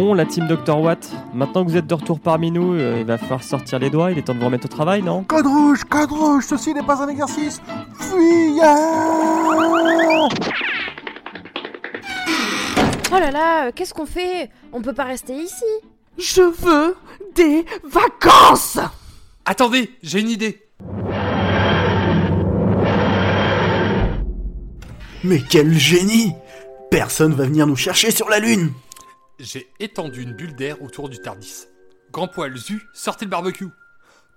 Bon, la team Dr Watt, maintenant que vous êtes de retour parmi nous, euh, il va falloir sortir les doigts, il est temps de vous remettre au travail, non? Code rouge, code rouge, ceci n'est pas un exercice. Fuyez Oh là là, euh, qu'est-ce qu'on fait? On peut pas rester ici. Je veux des vacances Attendez, j'ai une idée. Mais quel génie Personne va venir nous chercher sur la Lune J'ai étendu une bulle d'air autour du Tardis. Grand poil, Zu, sortez le barbecue.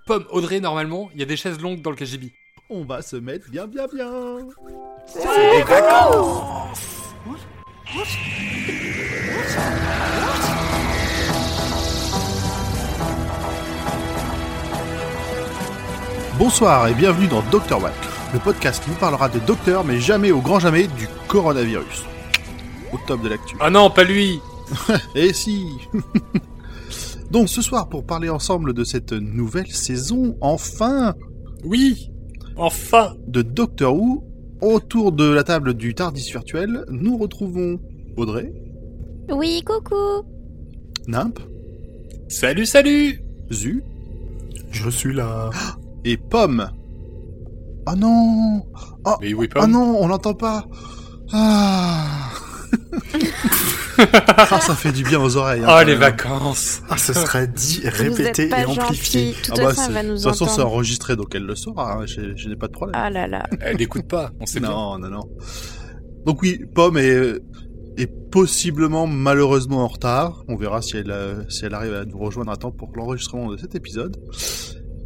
Pomme, Audrey, normalement, il y a des chaises longues dans le KGB. On va se mettre bien bien bien. Bonsoir et bienvenue dans Dr Watt, le podcast qui vous parlera de docteur mais jamais au grand jamais du coronavirus. Au top de l'actu. Ah non, pas lui Et si. Donc ce soir pour parler ensemble de cette nouvelle saison, enfin, Oui Enfin. de Doctor Who, autour de la table du Tardis virtuel, nous retrouvons Audrey, Oui, coucou. Nimp, Salut, salut. Zu. Je suis là. et Pomme. Oh non. Oh, Mais oui, oh non, on l'entend pas. Ah Ah, ça fait du bien aux oreilles. hein, Oh, les vacances Ah, ce serait dit, répété et amplifié. Ah bah, de toute façon, c'est enregistré, donc elle le saura. hein, Je, je n'ai pas de problème. Ah là là. Elle n'écoute pas, on sait bien. non, non, non. Donc oui, Pomme est, est possiblement, malheureusement en retard. On verra si elle, euh, si elle arrive à nous rejoindre à temps pour l'enregistrement de cet épisode.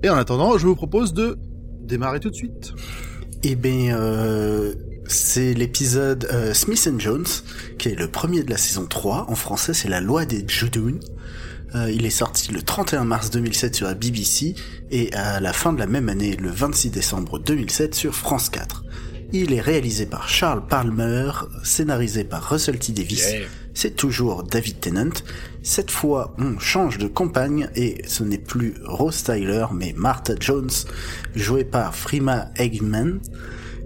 Et en attendant, je vous propose de démarrer tout de suite. Eh bien, euh, c'est l'épisode euh, Smith and Jones, qui est le premier de la saison 3. En français, c'est La loi des Judoon. Euh, il est sorti le 31 mars 2007 sur la BBC et à la fin de la même année, le 26 décembre 2007 sur France 4. Il est réalisé par Charles Palmer, scénarisé par Russell T. Davis, Yeah. c'est toujours David Tennant. Cette fois, on change de compagne et ce n'est plus Rose Tyler, mais Martha Jones, jouée par Frima Eggman,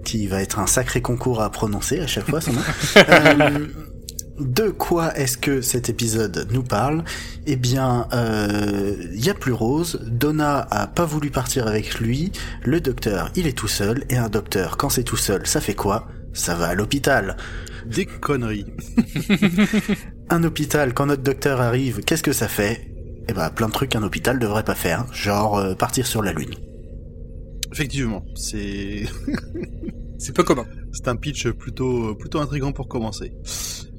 qui va être un sacré concours à prononcer à chaque fois son nom. Euh, de quoi est-ce que cet épisode nous parle? Eh bien, euh, il y a plus Rose. Donna a pas voulu partir avec lui. Le docteur, il est tout seul. Et un docteur, quand c'est tout seul, ça fait quoi? Ça va à l'hôpital. Des conneries. Un hôpital, quand notre docteur arrive, qu'est-ce que ça fait? Eh ben, plein de trucs qu'un hôpital devrait pas faire, genre euh, partir sur la lune. Effectivement, c'est C'est peu commun. c'est un pitch plutôt plutôt intrigant pour commencer.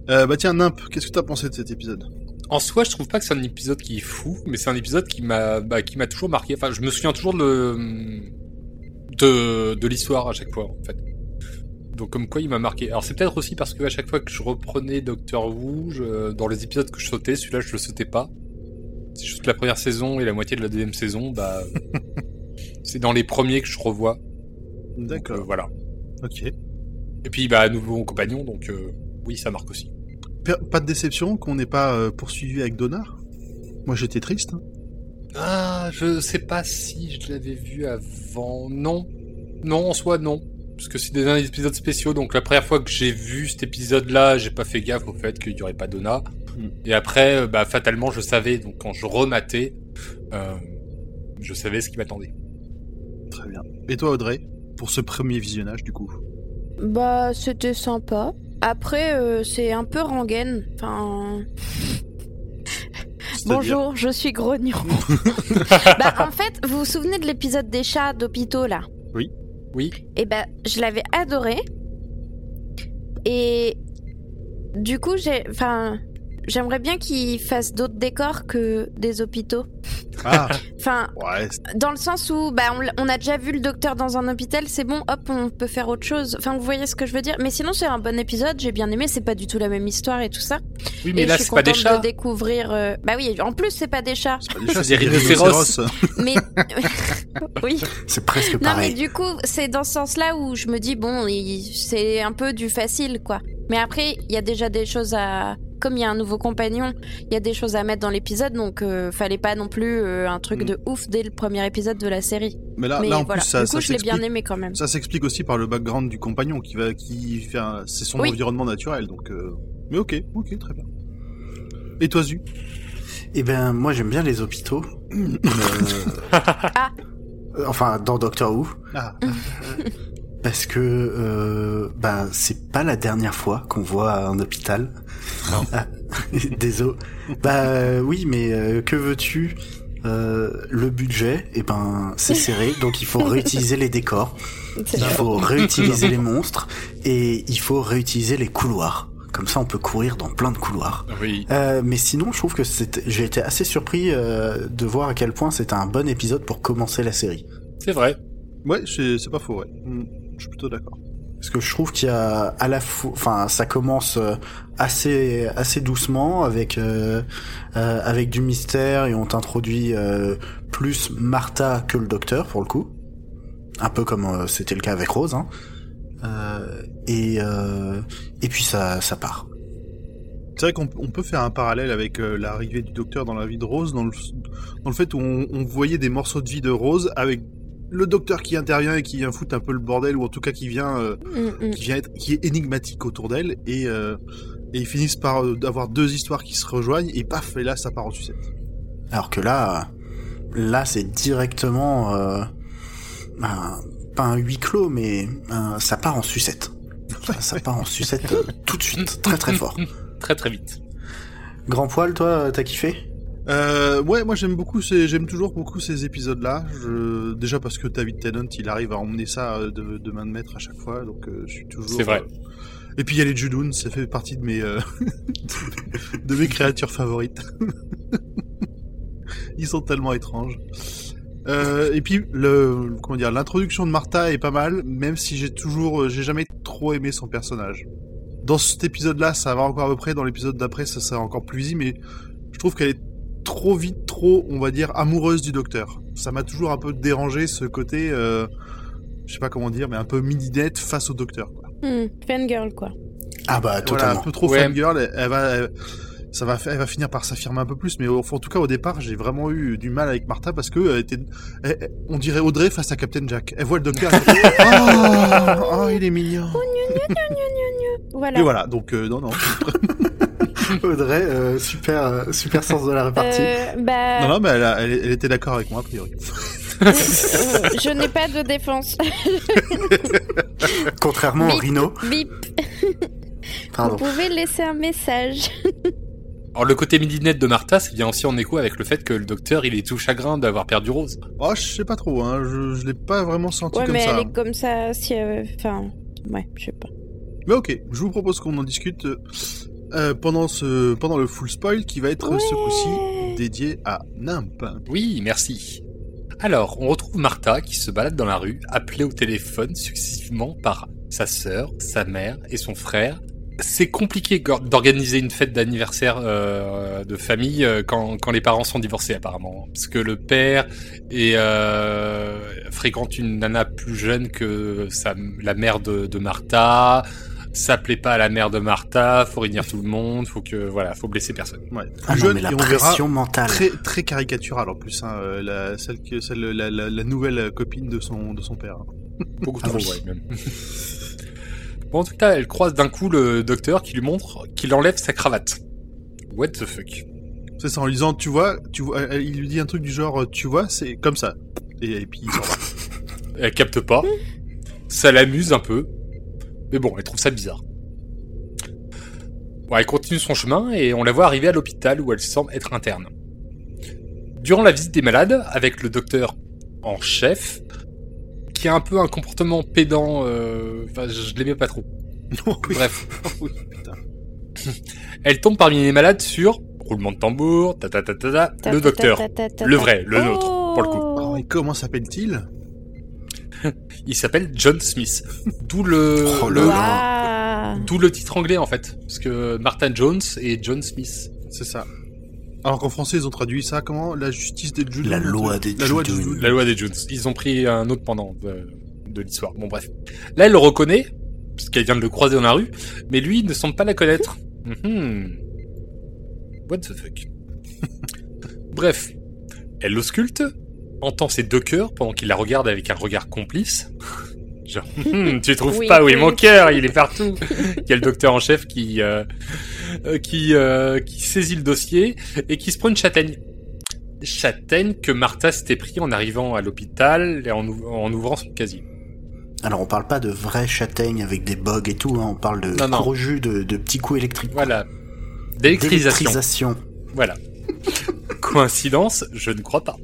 Euh, bah tiens, Nimp, qu'est-ce que t'as pensé de cet épisode? En soi, je trouve pas que c'est un épisode qui est fou, mais c'est un épisode qui m'a bah, qui m'a toujours marqué. Enfin, je me souviens toujours de de, de l'histoire à chaque fois, en fait. Donc comme quoi il m'a marqué. Alors c'est peut-être aussi parce que à chaque fois que je reprenais Doctor Who, je- dans les épisodes que je sautais, celui-là je le sautais pas. Je saute la première saison et la moitié de la deuxième saison, bah c'est dans les premiers que je revois. Donc, euh, D'accord. voilà. Ok. Et puis bah nouveau compagnon, donc euh, oui ça marque aussi. Pas de déception qu'on n'ait pas euh, poursuivi avec Donna Moi, j'étais triste. hein. Ah, je sais pas si je l'avais vu avant. Non. Non, en soi, non. Parce que c'est des des épisodes spéciaux, donc la première fois que j'ai vu cet épisode-là, j'ai pas fait gaffe au fait qu'il y aurait pas Donna. Hmm. Et après, bah, fatalement, je savais, donc quand je rematais, euh, je savais ce qui m'attendait. Très bien. Et toi, Audrey, pour ce premier visionnage, du coup Bah, c'était sympa. Après, euh, c'est un peu rengaine. Enfin. Bonjour, je suis grognon. bah, en fait, vous vous souvenez de l'épisode des chats d'hôpitaux là Oui. Et ben, je l'avais adoré. Et du coup, j'ai, enfin, j'aimerais bien qu'ils fassent d'autres décors que des hôpitaux. Ah, Enfin, ouais, dans le sens où, bah, on, a déjà vu le docteur dans un hôpital, c'est bon, hop, on peut faire autre chose. Enfin, vous voyez ce que je veux dire. Mais sinon, c'est un bon épisode. J'ai bien aimé. C'est pas du tout la même histoire et tout ça. Oui, mais et là, c'est pas des chats. de découvrir. euh, Bah oui, en plus, c'est pas des chats. c'est pas des chats, C'est des des rhinocéros. Mais oui. C'est presque Non, mais pareil. du coup, c'est dans ce sens-là où je me dis, bon, il- c'est un peu du facile, quoi. Mais après, il y a déjà des choses à. Comme il y a un nouveau compagnon, il y a des choses à mettre dans l'épisode, donc euh, fallait pas non plus euh, un truc Mm. de ouf dès le premier épisode de la série. Mais là, mais là en voilà. plus, ça, du coup, ça je l'ai bien s'explique. aimé quand même. Ça s'explique aussi par le background du compagnon qui va, qui fait, un- c'est son Oui. environnement naturel, donc. euh, Mais ok, ok, très bien. Et toi, Zu? Eh ben, moi j'aime bien les hôpitaux. Euh, Enfin, dans Doctor Who. Ah, Parce que euh, bah c'est pas la dernière fois qu'on voit un hôpital. Non. Ah, Désolé. Bah euh, oui, mais euh, que veux-tu? Euh, Le budget, eh ben c'est serré, donc il faut réutiliser les décors, C'est il vrai. faut réutiliser les monstres et il faut réutiliser les couloirs. Comme ça, on peut courir dans plein de couloirs. Oui. Euh, mais sinon, je trouve que j'ai été assez surpris euh, de voir à quel point c'était un bon épisode pour commencer la série. C'est vrai. ouais, c'est c'est pas faux, ouais. Je suis plutôt d'accord. Parce que je trouve qu'il y a à la fois, enfin, ça commence euh, assez assez doucement avec euh, euh, avec du mystère et on t'introduit plus Martha que le docteur pour le coup, un peu comme c'était le cas avec Rose. Hein. Et et puis ça ça part. C'est vrai qu'on on peut faire un parallèle avec l'arrivée du docteur dans la vie de Rose, dans le, dans le fait où on, on voyait des morceaux de vie de Rose avec le docteur qui intervient et qui vient foutre un peu le bordel, ou en tout cas qui vient, euh, Mm, mm. qui vient être, qui est énigmatique autour d'elle, et, euh, et ils finissent par euh, avoir deux histoires qui se rejoignent, et paf, et là ça part en sucette. Alors que là, là c'est directement euh, un- pas un huis clos, mais un- ça part en sucette. Ça, ça part en sucette euh, tout de suite, très très fort. Très très vite. Grand poil, toi, t'as kiffé? Euh, ouais, moi j'aime beaucoup ces, j'aime toujours beaucoup ces épisodes-là. Je, déjà parce que David Tennant, il arrive à emmener ça euh, de, de main de maître à chaque fois, donc euh, je suis toujours. C'est vrai. euh, Et puis il y a les Judoons, ça fait partie de mes, euh, de mes créatures favorites. Ils sont tellement étranges. Euh, et puis le, comment dire, l'introduction de Martha est pas mal, même si j'ai toujours, j'ai jamais trop aimé son personnage. Dans cet épisode-là, ça va encore à peu près. Dans l'épisode d'après, ça sera encore plus visible, mais je trouve qu'elle est trop vite, trop, on va dire, amoureuse du docteur. Ça m'a toujours un peu dérangé ce côté, euh, je sais pas comment dire, mais un peu midinette face au docteur. Quoi. Mm, Fangirl, quoi. Ah bah Voilà, totalement. un peu trop Ouais. fangirl. Elle, elle va, elle- ça va, elle va finir par s'affirmer un peu plus, mais au, en tout cas au départ, j'ai vraiment eu du mal avec Martha parce que elle était, elle- elle- on dirait Audrey face à Captain Jack. Elle voit le docteur. elle fait, oh, oh, il est mignon. Voilà. Et voilà, donc euh, non, non. Audrey, euh, super, euh, super sens de la répartie. Euh, bah, Non, non, mais elle, a- elle, elle était d'accord avec moi, a priori. je n'ai pas de défense. Contrairement au. Rhino. Bip. Pardon. Vous pouvez laisser un message. Alors le côté midinette de Martha, c'est bien aussi en écho avec le fait que le docteur, il est tout chagrin d'avoir perdu Rose. Oh, je sais pas trop, hein. Je, je l'ai pas vraiment senti Ouais, comme mais ça. elle est comme ça. Si, enfin, ouais, je sais pas. Mais ok, je vous propose qu'on en discute euh, pendant ce pendant le full spoil qui va être ce coup-ci dédié à Nimp. Oui, merci. Alors, on retrouve Martha qui se balade dans la rue, appelée au téléphone successivement par sa sœur, sa mère et son frère. C'est compliqué d'organiser une fête d'anniversaire euh, de famille euh, quand, quand les parents sont divorcés apparemment. Parce que le père est, euh, fréquente une nana plus jeune que sa, la mère de, de Martha. Ça plaît pas à la mère de Martha, faut réunir tout le monde, faut que voilà, faut blesser personne. Ouais. Ah Plus non, jeune mais la et on verra pression mentale. très très caricaturale en plus, hein, euh, la, celle que celle la, la, la nouvelle copine de son de son père. Beaucoup Ah trop, oui. ouais, même. bon, en tout cas, elle croise d'un coup le docteur qui lui montre qu'il enlève sa cravate. What the fuck? C'est ça en lui disant tu vois, tu vois, il lui dit un truc du genre tu vois, c'est comme ça. Et, et puis il s'en va. Elle capte pas. Ça l'amuse un peu. Mais bon, elle trouve ça bizarre. Bon, elle continue son chemin et on la voit arriver à l'hôpital où elle semble être interne. Durant la visite des malades, avec le docteur en chef, qui a un peu un comportement pédant, euh, enfin, je l'aimais pas trop. Oui. Bref. Oui. Elle tombe parmi les malades sur roulement de tambour, ta ta ta ta ta, Ta- le ta- docteur, ta- ta- ta- le vrai, le nôtre, pour le coup. Oh, et comment s'appelle-t-il? Il s'appelle John Smith. D'où le, Oh le- d'où le titre anglais en fait, parce que Martin Jones et John Smith. C'est ça. Alors qu'en français ils ont traduit ça comment? La justice des Judoons La loi des La loi des Judoons. Judoons. La loi des Jones. Ils ont pris un autre pendant de, de l'histoire. Bon bref. Là, elle le reconnaît, parce qu'elle vient de le croiser dans la rue, mais lui il ne semble pas la connaître. Mhm. What the fuck? Bref, elle l'ausculte, entend ses deux cœurs pendant qu'il la regarde avec un regard complice. Genre, Hum, tu trouves Oui, pas où est oui. mon cœur Il est partout. Il y a le docteur en chef qui euh, euh, qui, euh, qui saisit le dossier et qui se prend une châtaigne. Châtaigne que Martha s'était pris en arrivant à l'hôpital et en, ouv- en ouvrant son casier. Alors on parle pas de vraies châtaignes avec des bugs et tout, hein, on parle de Non, non. gros jus de, de petits coups électriques. Voilà. D'électrisation. D'électrisation. Voilà. Coïncidence, je ne crois pas.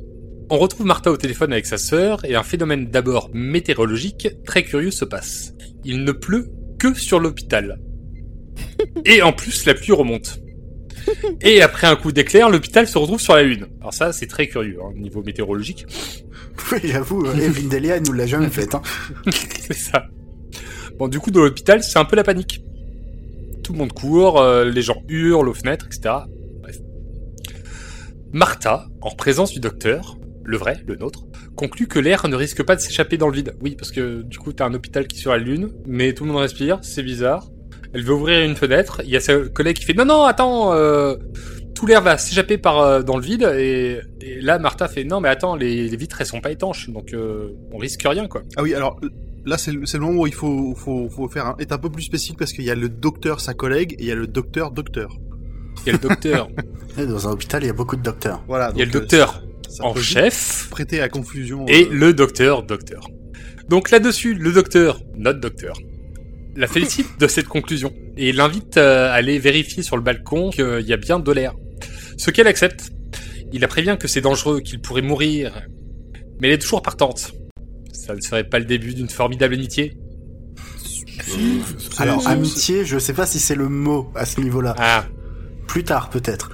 On retrouve Martha au téléphone avec sa sœur et un phénomène d'abord météorologique très curieux se passe. Il ne pleut que sur l'hôpital. Et en plus, la pluie remonte. Et après un coup d'éclair, l'hôpital se retrouve sur la Lune. Alors ça, c'est très curieux, hein, au niveau météorologique. Oui, j'avoue, euh, Evelyn Delia, nous l'a jamais fait. Hein. c'est ça. Bon, du coup, dans l'hôpital, c'est un peu la panique. Tout le monde court, euh, les gens hurlent aux fenêtres, etc. Bref. Martha, en présence du docteur, le vrai, le nôtre, conclut que l'air ne risque pas de s'échapper dans le vide. Oui, parce que du coup, t'as un hôpital qui est sur la Lune, mais tout le monde respire, c'est bizarre. Elle veut ouvrir une fenêtre, il y a sa collègue qui fait « Non, non, attends euh, Tout l'air va s'échapper par euh, dans le vide, et, et là, Martha fait « Non, mais attends, les, les vitres, elles sont pas étanches, donc euh, on risque rien, quoi. » Ah oui, alors là, c'est le, moment où il faut, faut, faut faire un, être un peu plus spécifique parce qu'il y a le docteur, sa collègue, et il y a le docteur, docteur. Il y a le docteur, Dans un hôpital, il y a beaucoup de docteurs. Voilà. il y a le euh, docteur ça en chef Prêter à confusion. et euh, le docteur docteur. Donc là-dessus, le docteur, notre docteur, la félicite de cette conclusion et l'invite à aller vérifier sur le balcon qu'il y a bien de l'air. Ce qu'elle accepte. Il la prévient que c'est dangereux, qu'il pourrait mourir, mais elle est toujours partante. Ça ne serait pas le début d'une formidable amitié Alors, amitié, je sais pas si c'est le mot à ce niveau-là. Ah, Plus tard, peut-être.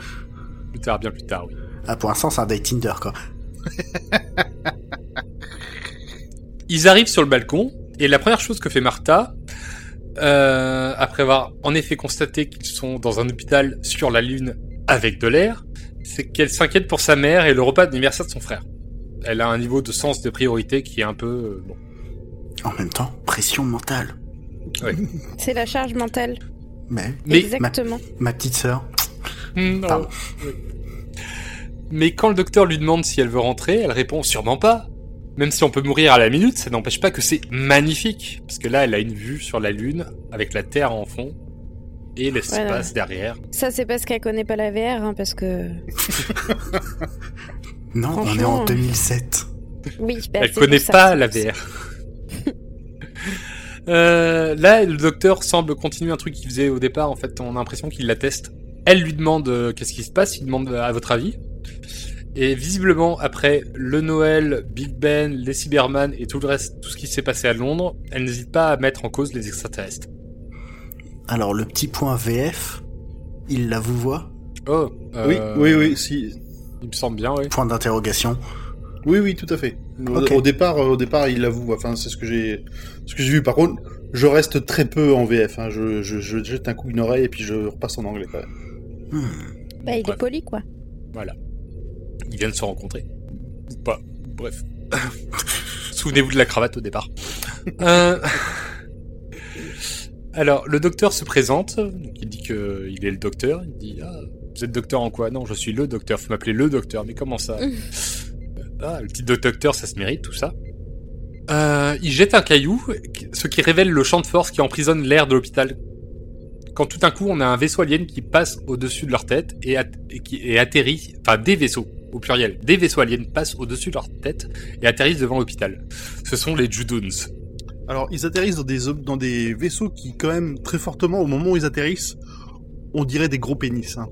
plus tard, bien plus tard, oui. Ah, pour l'instant, c'est un date Tinder, quoi. Ils arrivent sur le balcon et la première chose que fait Martha, euh, après avoir en effet constaté qu'ils sont dans un hôpital sur la Lune avec de l'air, c'est qu'elle s'inquiète pour sa mère et le repas d'anniversaire de son frère. Elle a un niveau de sens de priorité qui est un peu euh, bon. En même temps, pression mentale. C'est la charge mentale. Mais, Mais Exactement. ma petite sœur, Hmm, Pardon. oui. Mais quand le docteur lui demande si elle veut rentrer, elle répond sûrement pas. Même si on peut mourir à la minute, ça n'empêche pas que c'est magnifique. Parce que là, elle a une vue sur la Lune, avec la Terre en fond, et l'espace Voilà. derrière. Ça, c'est parce qu'elle connaît pas la VR, hein, parce que. non, on est en 2007. Oui, bah, Elle connaît ça. pas la VR. Euh, là, le docteur semble continuer un truc qu'il faisait au départ. En fait, on a l'impression qu'il la teste. Elle lui demande euh, qu'est-ce qui se passe? Il demande euh, à votre avis? Et visiblement, après le Noël, Big Ben, les Cyberman et tout le reste, tout ce qui s'est passé à Londres, elle n'hésite pas à mettre en cause les extraterrestres. Alors, le petit point VF, il la vous voit Oh, Oui, euh, oui, oui, si. Il me semble bien, oui. Point d'interrogation. Oui, oui, tout à fait. Au- départ, euh, au départ, il l'avoue. Enfin, c'est ce que j'ai, ce que j'ai vu. Par contre, je reste très peu en VF. Hein. Je, je, je jette un coup d'une oreille et puis je repasse en anglais. Quand même. Hmm. Bah, il Ouais. est poli, quoi. Voilà. Ils viennent se rencontrer. Ou pas. Bref. Souvenez-vous de la cravate au départ. Euh, Alors, le docteur se présente. Donc, il dit que il est le docteur. Il dit ah, Vous êtes docteur en quoi? Non, je suis le docteur. Faut m'appeler le docteur. Mais comment ça? Ah, le titre de docteur, ça se mérite, tout ça. Euh, il jette un caillou, ce qui révèle le champ de force qui emprisonne l'air de l'hôpital. Quand tout d'un coup, on a un vaisseau alien qui passe au-dessus de leur tête et, at- et qui et atterrit, enfin des vaisseaux au pluriel, des vaisseaux aliens passent au-dessus de leur tête et atterrissent devant l'hôpital. Ce sont les Judoons. Alors, ils atterrissent dans des, dans des vaisseaux qui, quand même, très fortement, au moment où ils atterrissent, on dirait des gros pénis. Hein.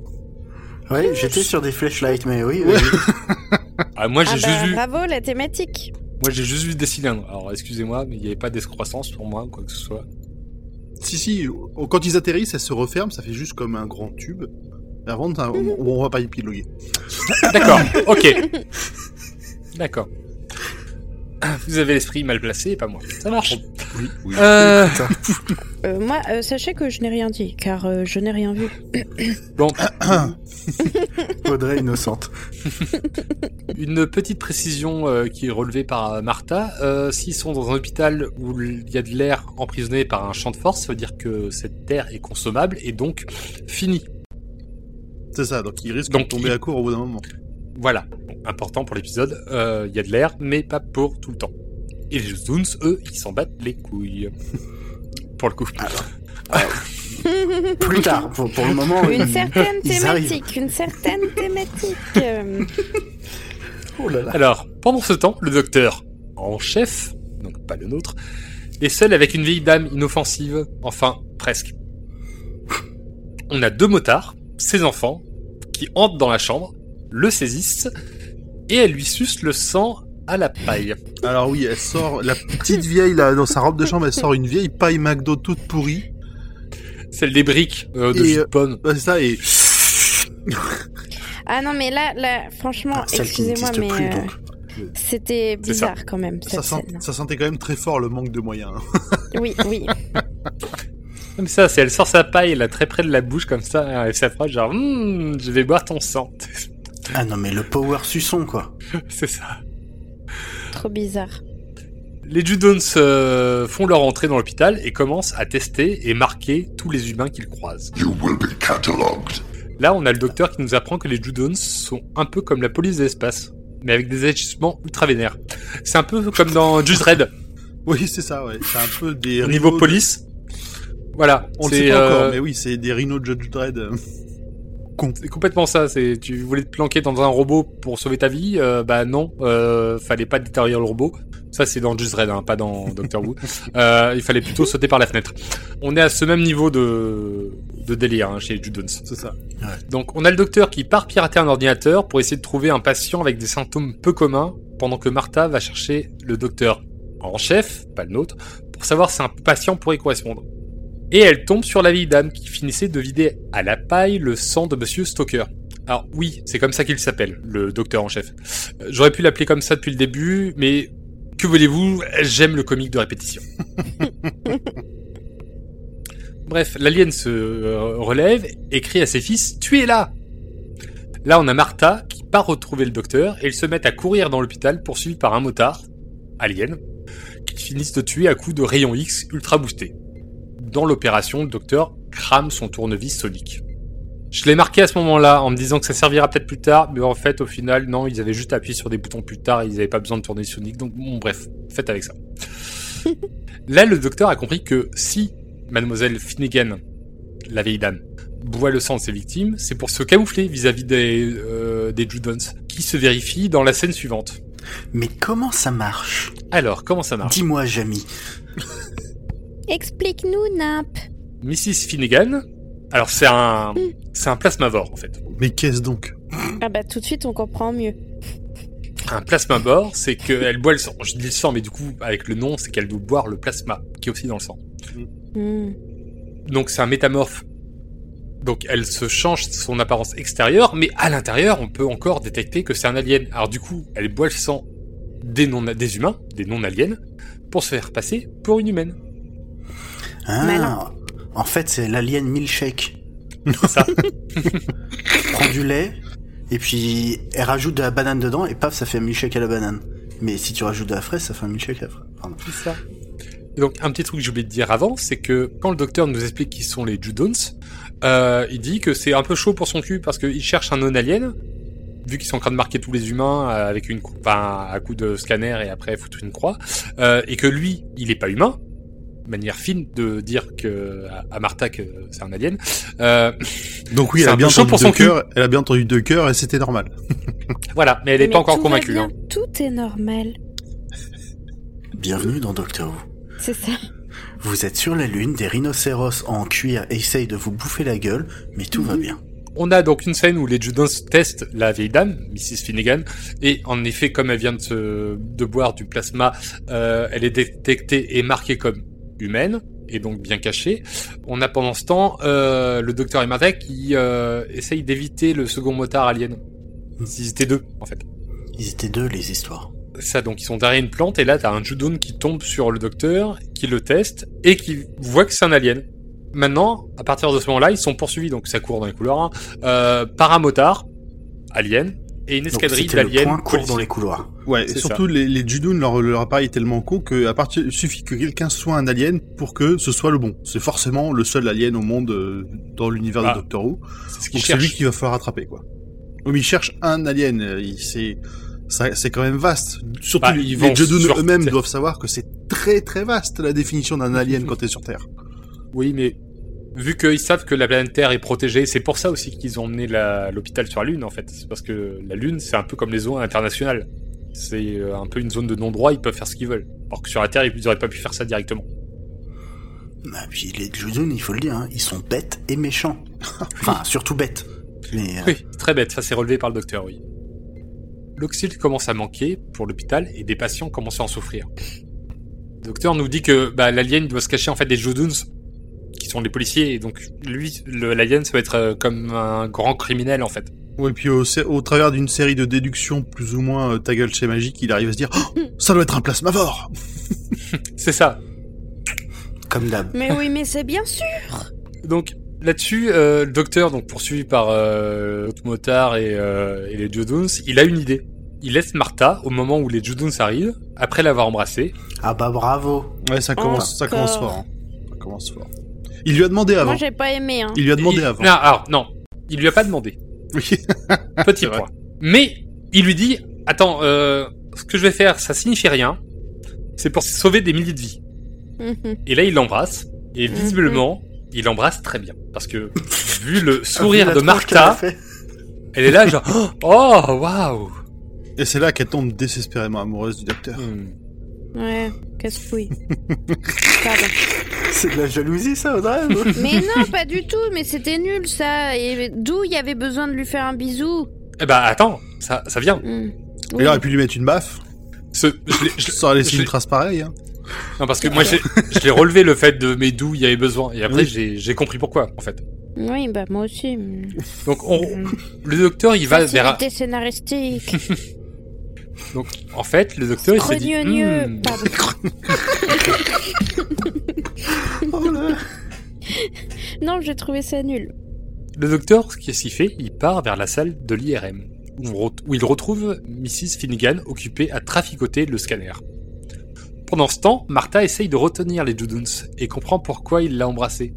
Ouais, j'étais sur des flashlights, mais oui. Oui. Ah, moi j'ai Ah juste bah, vu, bravo, la thématique. moi j'ai juste vu des cylindres. Alors excusez-moi, mais il n'y avait pas d'escroissance pour moi quoi que ce soit. Si, si, quand ils atterrissent, elles se referment, ça fait juste comme un grand tube. Avant, on, on, on va pas épiloguer. D'accord, ok. D'accord. Vous avez l'esprit mal placé, pas moi. Ça marche. Oui, oui. Euh. Euh, moi, euh, sachez que je n'ai rien dit, car euh, je n'ai rien vu. bon, Audrey innocente. Une petite précision euh, qui est relevée par Martha. Euh, S'ils sont dans un hôpital où il y a de l'air emprisonné par un champ de force, ça veut dire que cet air est consommable et donc fini. C'est ça, donc ils risquent Donc, de tomber il- à court au bout d'un moment. Voilà, important pour l'épisode. Euh, Il y a de l'air, mais pas pour tout le temps. Et les Zoons, eux, ils s'en battent les couilles. pour le coup. Plus tard, pour, pour le moment. Une ils- certaine ils arrivent. thématique, une certaine thématique. euh, Oh là là. Alors, pendant ce temps, le docteur, en chef, donc pas le nôtre, est seul avec une vieille dame inoffensive, enfin, presque. On a deux motards, ses enfants, qui entrent dans la chambre, le saisissent, et elle lui suce le sang à la paille. Alors oui, elle sort, la petite vieille, là, dans sa robe de chambre, elle sort une vieille paille McDo toute pourrie. Celle des briques euh, de euh, pomme. Ouais, c'est ça, et Ah non, mais là, là franchement, Ah, excusez-moi, mais plus, euh, donc. c'était bizarre quand même, ça, cette sent- scène. ça sentait quand même très fort le manque de moyens. hein. Oui, oui. Comme ça, c'est elle sort sa paille, là, très près de la bouche, comme ça, elle s'approche, genre, Hum, je vais boire ton sang. Ah non, mais le power suçon, quoi. c'est ça. Trop bizarre. Les Judons euh, font leur entrée dans l'hôpital et commencent à tester et marquer tous les humains qu'ils croisent. You will be catalogued. Là, on a le docteur qui nous apprend que les Judons sont un peu comme la police de l'espace, mais avec des agissements ultra vénères. C'est un peu comme dans Just Red, Oui, c'est ça, ouais. C'est un peu des au niveau police. Voilà, On le c'est sait pas euh, encore, mais oui, c'est des rhinos de Judge Dredd. euh. c'est complètement ça. C'est tu voulais te planquer dans un robot pour sauver ta vie, euh, bah non, euh, fallait pas détériorer le robot. Ça c'est dans Just Red, hein, pas dans Doctor Who. Euh, il fallait plutôt sauter par la fenêtre. On est à ce même niveau de de délire hein, chez Judons. C'est ça. Donc on a le docteur qui part pirater un ordinateur pour essayer de trouver un patient avec des symptômes peu communs, pendant que Martha va chercher le docteur en chef, pas le nôtre, pour savoir si un patient pourrait correspondre. Et elle tombe sur la vieille dame qui finissait de vider à la paille le sang de Monsieur Stoker. Alors oui, c'est comme ça qu'il s'appelle, le docteur en chef. Euh, J'aurais pu l'appeler comme ça depuis le début, mais que voulez-vous, j'aime le comique de répétition. Bref, l'alien se euh, relève et crie à ses fils Tuez-la Là, on a Martha qui part retrouver le docteur et ils se mettent à courir dans l'hôpital poursuivis par un motard, alien, qui finissent de tuer à coups de rayons X ultra boostés. Dans l'opération, le docteur crame son tournevis sonique. Je l'ai marqué à ce moment-là en me disant que ça servira peut-être plus tard, mais en fait, au final, non, ils avaient juste appuyé sur des boutons plus tard et ils n'avaient pas besoin de tournevis sonique. Donc, bon, bref, faites avec ça. Là, le docteur a compris que si Mademoiselle Finnegan, la vieille dame, boit le sang de ses victimes, c'est pour se camoufler vis-à-vis des, euh, des Judons, qui se vérifie dans la scène suivante. Mais comment ça marche? Alors, comment ça marche? Dis-moi, Jamie. Explique-nous, Nimp. Mrs. Finnegan, alors c'est un, c'est un plasmavore en fait. Mais qu'est-ce donc? Ah bah tout de suite on comprend mieux. Un plasmavore, c'est qu'elle boit le sang. Je dis le sang, mais du coup, avec le nom, c'est qu'elle doit boire le plasma, qui est aussi dans le sang. Hmm. Donc c'est un métamorphe. Donc elle se change son apparence extérieure, mais à l'intérieur, on peut encore détecter que c'est un alien. Alors du coup, elle boit le sang des, non, des humains, des non-aliens, pour se faire passer pour une humaine. Ah, Malin. en fait, c'est l'alien milkshake. C'est ça. Elle prend du lait, et puis elle rajoute de la banane dedans, et paf, ça fait un milkshake à la banane. Mais si tu rajoutes de la fraise, ça fait un milkshake à la fraise. Pardon. C'est ça. Et donc, un petit truc que j'ai oublié de dire avant, c'est que quand le docteur nous explique qui sont les Judons, euh, il dit que c'est un peu chaud pour son cul parce qu'il cherche un non-alien, vu qu'ils sont en train de marquer tous les humains euh, avec une, cou- enfin, à coup de scanner et après foutre une croix, euh, et que lui, il est pas humain. Manière fine de dire que à, Martha que c'est un alien. Euh, Donc oui, elle a bien entendu pour deux son elle a bien entendu deux cœurs et c'était normal. voilà, mais elle est Mais pas encore tout va convaincue. bien, hein. Tout est normal. Bienvenue dans Doctor Who. C'est ça. Vous êtes sur la Lune, des rhinocéros en cuir essayent de vous bouffer la gueule, mais tout va bien. On a donc une scène où les Judons testent la vieille dame, Mrs. Finnegan, et en effet, comme elle vient de, se, de boire du plasma, euh, elle est détectée et marquée comme humaine, et donc bien cachée. On a pendant ce temps euh, le docteur et Martha qui euh, essayent d'éviter le second motard alien. Ils étaient deux, en fait. Ils étaient deux, les histoires. Ça, donc ils sont derrière une plante, et là t'as un Judon qui tombe sur le docteur, qui le teste, et qui voit que c'est un alien. Maintenant, à partir de ce moment-là, ils sont poursuivis, donc ça court dans les couloirs, hein, euh, par un motard, alien, et une escadrille c'était le d'aliens. point court dans les couloirs. Ouais, et surtout les, les Judoon, leur, leur appareil est tellement con que à partir, il suffit que quelqu'un soit un alien pour que ce soit le bon. C'est forcément le seul alien au monde euh, dans l'univers Ah, de Doctor Who. C'est ce qu'ils Donc c'est lui cherchent. qu'il va falloir attraper, quoi. Oui, mais il cherche un alien. euh, C'est ça- c'est quand même vaste. Surtout Bah, les, ils les eux-mêmes doivent savoir que c'est très très vaste la définition d'un alien quand t'es sur Terre. Oui, mais vu qu'ils savent que la planète Terre est protégée, c'est pour ça aussi qu'ils ont emmené l'hôpital sur la Lune en fait. C'est parce que la Lune, c'est un peu comme les zones internationales. C'est euh, un peu une zone de non-droit, ils peuvent faire ce qu'ils veulent. Alors que sur la Terre, ils auraient pas pu faire ça directement. Ah, puis les Judun, il faut le dire, hein, ils sont bêtes et méchants. enfin, surtout bêtes. Mais euh, Oui, très bête, ça c'est relevé par le docteur, oui. L'oxyde commence à manquer pour l'hôpital et des patients commencent à en souffrir. Le docteur nous dit que bah, l'alien doit se cacher en fait des Joduns, qui sont des policiers, et donc lui, le- l'alien, ça va être euh, comme un grand criminel en fait. Oui, puis au, au travers d'une série de déductions plus ou moins euh, ta gueule chez magique, il arrive à se dire oh, ça doit être un plasmavore. C'est ça. comme d'hab. Mais oui, mais c'est bien sûr. Donc là-dessus, euh, le docteur, donc poursuivi par euh, l'autre motard et, euh, et les Joduns, il a une idée. Il laisse Martha au moment où les Joduns arrivent, après l'avoir embrassée. Ah bah bravo. Ouais, ça commence, ça commence fort. hein. Ça commence fort. Il lui a demandé avant. Moi, j'ai pas aimé. Hein. Il lui a demandé Il- avant. Non, alors non, il lui a pas demandé. Oui. Petit vrai. point. Mais il lui dit Attends, euh, ce que je vais faire, ça signifie rien. C'est pour sauver des milliers de vies. Mhm. Et là, il l'embrasse. Et Mhm. visiblement, il l'embrasse très bien. Parce que, vu le Ah, sourire vu de Martha, elle est là, genre Oh, waouh Et c'est là qu'elle tombe désespérément amoureuse du docteur. Hmm. Ouais, casse-couille. C'est de la jalousie ça, Audrey Mais non, pas du tout, mais c'était nul ça. Et d'où il y avait besoin de lui faire un bisou? Eh bah, attends, ça, ça vient. Hmm. Il aurait pu lui mettre une baffe? Ce, je je- Ça aurait laissé une trace pareille. Hein. non, parce que moi, j'ai- je l'ai relevé le fait de mais d'où il y avait besoin. Et après, Oui. j'ai compris pourquoi, en fait. Oui, bah moi aussi. Donc, on, le docteur, il va vers. Scénaristique. Donc, en fait, le docteur, il s'est dit. Crognonieux. Hmm, Pardon. Non, j'ai trouvé ça nul. Le docteur, qu'est-ce qu'il fait Il part vers la salle de l'IRM, où, il retrouve Mrs. Finnegan occupée à traficoter le scanner. Pendant ce temps, Martha essaye de retenir les Juduns et comprend pourquoi il l'a embrassée.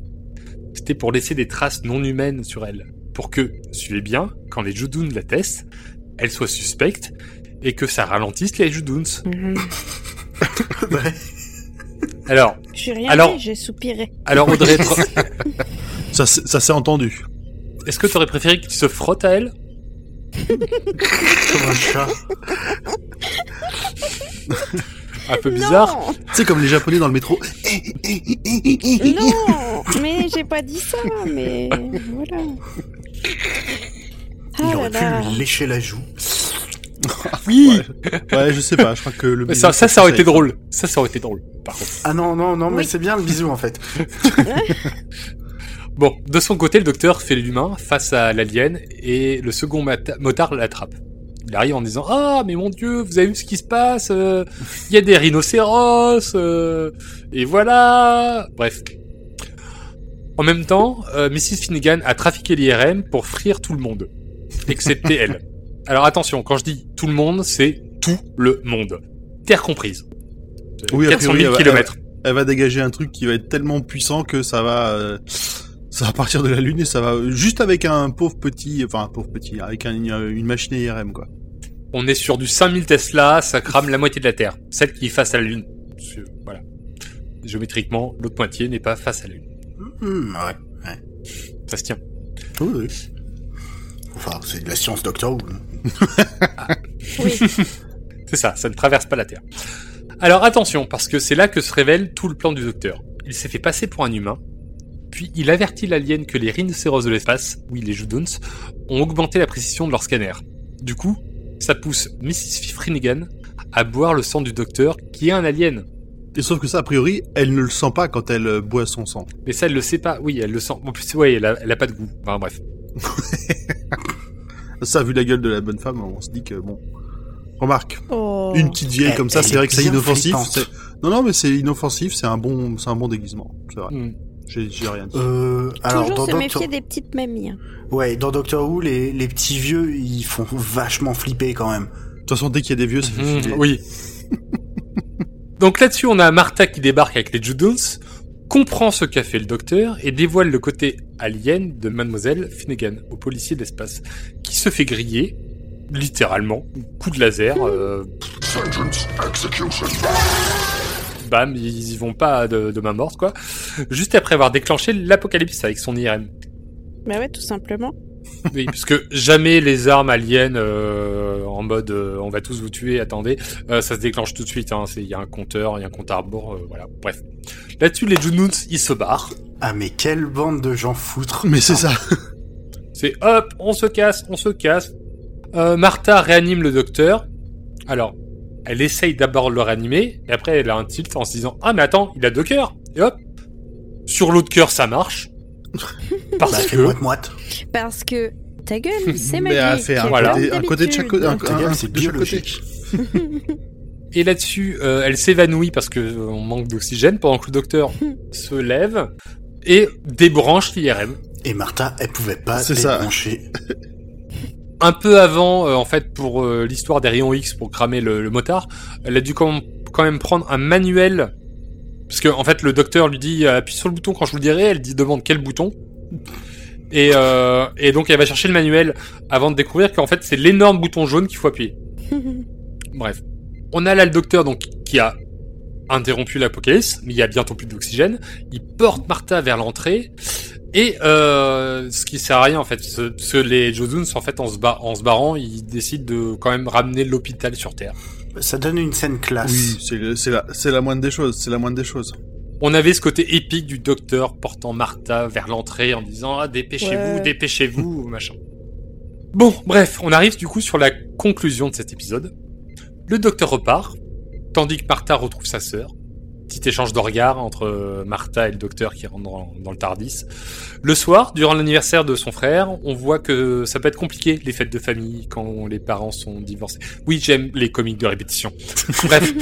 C'était pour laisser des traces non humaines sur elle, pour que, suivez bien, quand les Juduns la testent, elle soit suspecte et que ça ralentisse les. Mhm. Ouais. Alors, J'ai rien Alors- dit, j'ai soupiré. alors Audrey, Ça, ça s'est entendu. est-ce que tu aurais préféré qu'il se frotte à elle? Comme un chat. Un peu bizarre. Tu sais, comme les japonais dans le métro. non, mais j'ai pas dit ça, mais voilà. Il Ah aurait là pu là. lui lécher la joue. Oui Ouais, je sais pas, je crois que le. Ça, ça, ça aurait été drôle. Ça, ça aurait été drôle, par contre. Ah non, non, non, mais Oui. c'est bien le bisou en fait. Bon, de son côté, le docteur fait l'humain face à l'alien et le second motard l'attrape. Il arrive en disant Ah, mais mon dieu, vous avez vu ce qui se passe euh, Il y a des rhinocéros euh, Et voilà Bref. En même temps, euh, Mrs. Finnegan a trafiqué l'IRM pour frire tout le monde, excepté elle. Alors attention, quand je dis tout le monde, c'est tout le monde. Terre comprise. Oui, a 400 priori, 000 elle va-. Elle va dégager un truc qui va être tellement puissant que ça va. euh, Ça va partir de la Lune et ça va. Juste avec un pauvre petit. Enfin, un pauvre petit. Avec un- une machine IRM, quoi. On est sur du 5000 Tesla, ça crame la moitié de la Terre. Celle qui est face à la Lune. Voilà. Géométriquement, l'autre moitié n'est pas face à la Lune. Hmm, ouais, ouais. Ça se tient. Oui. Enfin, c'est de la science Doctor Who. C'est ça, ça ne traverse pas la Terre. Alors attention, parce que c'est là que se révèle tout le plan du docteur. Il s'est fait passer pour un humain, puis il avertit l'alien que les rhinocéros de l'espace, oui les Juduns, ont augmenté la précision de leur scanner. Du coup, ça pousse Mrs. Finnegan à boire le sang du docteur, qui est un alien. Et sauf que ça, a priori, elle ne le sent pas quand elle boit son sang. Mais ça, elle le sait pas. Oui, elle le sent. En plus, ouais, elle a, elle a pas de goût. Enfin, bref. Ça, vu la gueule de la bonne femme, on se dit que bon. Remarque, Oh. une petite vieille Elle- comme ça, c'est est vrai que c'est inoffensif. Non, non, mais c'est inoffensif. C'est un bon, c'est un bon déguisement. C'est vrai. Hmm. J'ai, rien dit. Euh, alors, Toujours dans se Doctor... méfier des petites mamies. hein. Ouais, dans Doctor Who, les, les petits vieux, ils font vachement flipper quand même. De toute façon, dès qu'il y a des vieux, ça fait filer. oui. Donc là-dessus, on a Martha qui débarque avec les Juduns, comprend ce qu'a fait le docteur et dévoile le côté alien de Mademoiselle Finnegan au policier d'espace, qui se fait griller, littéralement, coup de laser. euh, bam, ils y vont pas de, de main morte, quoi. Juste après avoir déclenché l'apocalypse avec son IRM. Bah ouais, tout simplement. Oui, parce que jamais les armes aliens euh, en mode euh, on va tous vous tuer, attendez, euh, ça se déclenche tout de suite. hein. C'est- Il y a un compteur, il y a un compte à rebours, euh, voilà. Bref. Là-dessus, les Junoons, ils se barrent. Ah mais quelle bande de gens foutres. Mais c'est ça. C'est hop, on se casse, on se casse. Euh, Martha réanime le docteur. Alors, elle essaye d'abord de le réanimer, et après elle a un tilt en se disant Ah mais attends, il a deux cœurs Et hop Sur l'autre cœur ça marche. Parce que. Parce que ta gueule, c'est magique. un, Voilà. côté, un côté de chaque côté. Un, Ta un- gueule, un c'est de chaque côté. biologique. Et là-dessus, euh, elle s'évanouit parce que euh, on manque d'oxygène pendant que le docteur se lève et débranche l'IRM. Et Martha, elle pouvait pas C'est ça. débrancher. Un peu avant, euh, en fait, pour euh, l'histoire des rayons X pour cramer le, le motard, elle a dû quand même, quand même prendre un manuel. Parce que, en fait, le docteur lui dit euh, appuie sur le bouton quand je vous le dirai. Elle dit demande quel bouton. Et, euh, et donc, elle va chercher le manuel avant de découvrir qu'en fait, c'est l'énorme bouton jaune qu'il faut appuyer. Bref. On a là le docteur donc qui a interrompu l'apocalypse, mais il y a bientôt plus d'oxygène. Il porte Martha vers l'entrée. Et euh, ce qui sert à rien en fait, ce, ce- les Josuns en fait en se, ba- en se barrant, ils décident de quand même ramener l'hôpital sur Terre. Ça donne une scène classe. Oui, c'est la, moindre des choses. C'est la moindre des choses. On avait ce côté épique du docteur portant Martha vers l'entrée en disant ah, dépêchez-vous, Ouais. dépêchez-vous, machin. Bon, bref, on arrive du coup sur la conclusion de cet épisode. Le docteur repart, tandis que Martha retrouve sa sœur. Petit échange de regards entre euh, Martha et le docteur qui rentre dans, dans le Tardis. Le soir, durant l'anniversaire de son frère, on voit que ça peut être compliqué les fêtes de famille quand les parents sont divorcés. Oui, j'aime les comiques de répétition. Bref,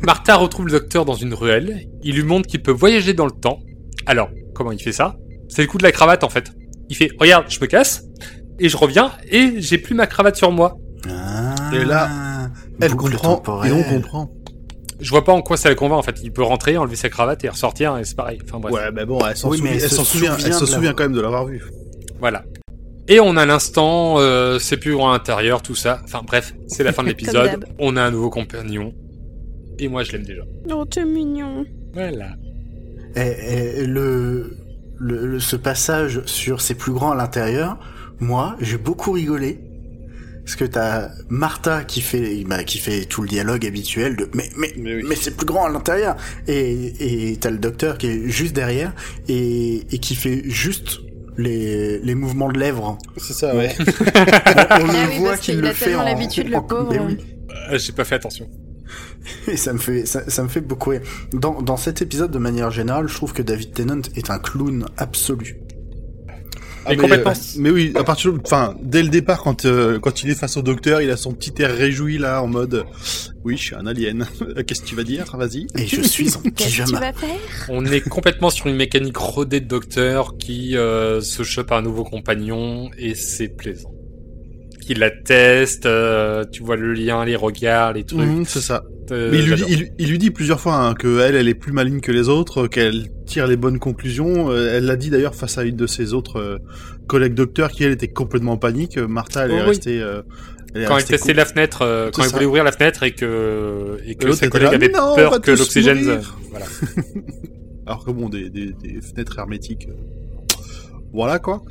Martha retrouve le docteur dans une ruelle. Il lui montre qu'il peut voyager dans le temps. Alors, comment il fait ça? C'est le coup de la cravate en fait. Il fait regarde, je me casse et je reviens et j'ai plus ma cravate sur moi. Ah, Et là, Elle comprend et on comprend. Je vois pas en quoi ça le convainc en fait. Il peut rentrer, enlever sa cravate et ressortir et c'est pareil. Enfin bref. Ouais, mais bon, elle s'en Oui, souvient, elle se souvient, souvient elle se de souvient l'avoir. quand même de l'avoir vu. Voilà. Et on a l'instant, euh, c'est plus à l'intérieur, tout ça. Enfin bref, c'est la fin de l'épisode. on a un nouveau compagnon. Et moi je l'aime déjà. Oh, t'es mignon. Voilà. Et, et le, le, le- ce passage sur c'est plus grand à l'intérieur, moi, j'ai beaucoup rigolé. Parce que t'as Martha qui fait, bah, qui fait tout le dialogue habituel de mais mais Mais oui. mais c'est plus grand à l'intérieur et et t'as le docteur qui est juste derrière et et qui fait juste les les mouvements de lèvres. C'est ça, ouais. On, on Ah le oui, voit qu'il qu'il le fait en, l'habitude, le pauvre. mais oui. Euh, J'ai pas fait attention. Et ça me fait, ça, ça me fait beaucoup rire. Dans, dans cet épisode, de manière générale, je trouve que David Tennant est un clown absolu. Ah, Mais complètement. euh, mais oui, à partir, enfin, dès le départ, quand euh, quand il est face au docteur, il a son petit air réjoui là, en mode, oui, je suis un alien. Qu'est-ce que tu vas dire? Vas-y. Et je suis en Qu'est-ce que tu pyjama. vas faire? On est complètement sur une mécanique rodée de docteur qui euh, se chope un nouveau compagnon et c'est plaisant. Qui la teste, euh, tu vois le lien, les regards, les trucs. Mhm, c'est ça. Euh, Mais il lui, dit, j'adore. il, il lui dit plusieurs fois hein, que elle, elle est plus maligne que les autres, qu'elle tire les bonnes conclusions. Euh, elle l'a dit d'ailleurs face à une de ses autres collègues docteurs qui elle était complètement en panique. Martha, elle Oh est oui. restée. elle est Quand il restée testait la fenêtre, euh, quand il ça. voulait ouvrir la fenêtre et que, et que là, avaient Non, on peur que l'oxygène. voilà. Alors que bon, des, des, des fenêtres hermétiques. Voilà quoi.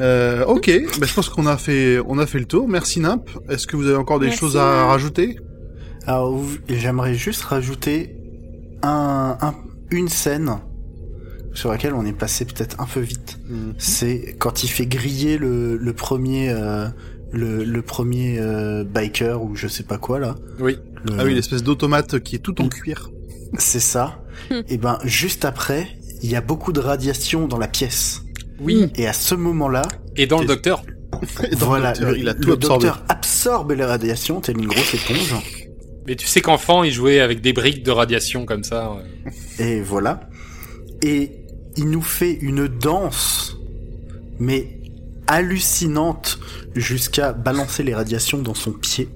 Euh, ok, bah, je pense qu'on a fait, on a fait le tour. Merci Nimp. Est-ce que vous avez encore des Merci, choses à rajouter? Alors, j'aimerais juste rajouter un, un- une scène sur laquelle on est passé peut-être un peu vite. C'est quand il fait griller le, le premier, euh, le, le premier euh, biker ou je sais pas quoi là. Oui. Le- Ah oui, l'espèce d'automate qui est tout en cuir. c'est ça. Et ben juste après, il y a beaucoup de radiation dans la pièce. Oui. Et à ce moment-là, Et dans le docteur. Et dans voilà, le docteur, le, il a le tout absorbé. docteur absorbe les radiations, telle une grosse éponge. Mais tu sais qu'enfant, il jouait avec des briques de radiation comme ça. Et voilà. Et il nous fait une danse, mais hallucinante, jusqu'à balancer les radiations dans son pied.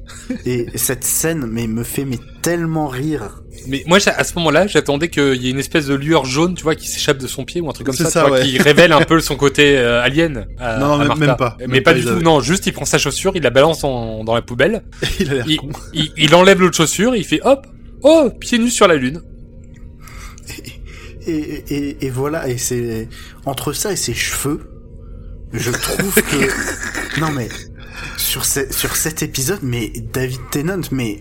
Et cette scène, mais me fait mais tellement rire. Mais moi, à ce moment-là, j'attendais qu'il y ait une espèce de lueur jaune, tu vois, qui s'échappe de son pied ou un truc comme ça, ça, tu vois, ouais. qui révèle un peu son côté euh, alien. à- Non, à même- pas. Mais pas pas, du tout. avaient- Non, juste il prend sa chaussure, il la balance en- dans la poubelle, il a il, con. il, il enlève l'autre chaussure, il fait hop, oh, pieds nus sur la lune. et, et, et voilà, et c'est entre ça et ses cheveux, je trouve que non mais sur ce- sur cet épisode, mais David Tennant, mais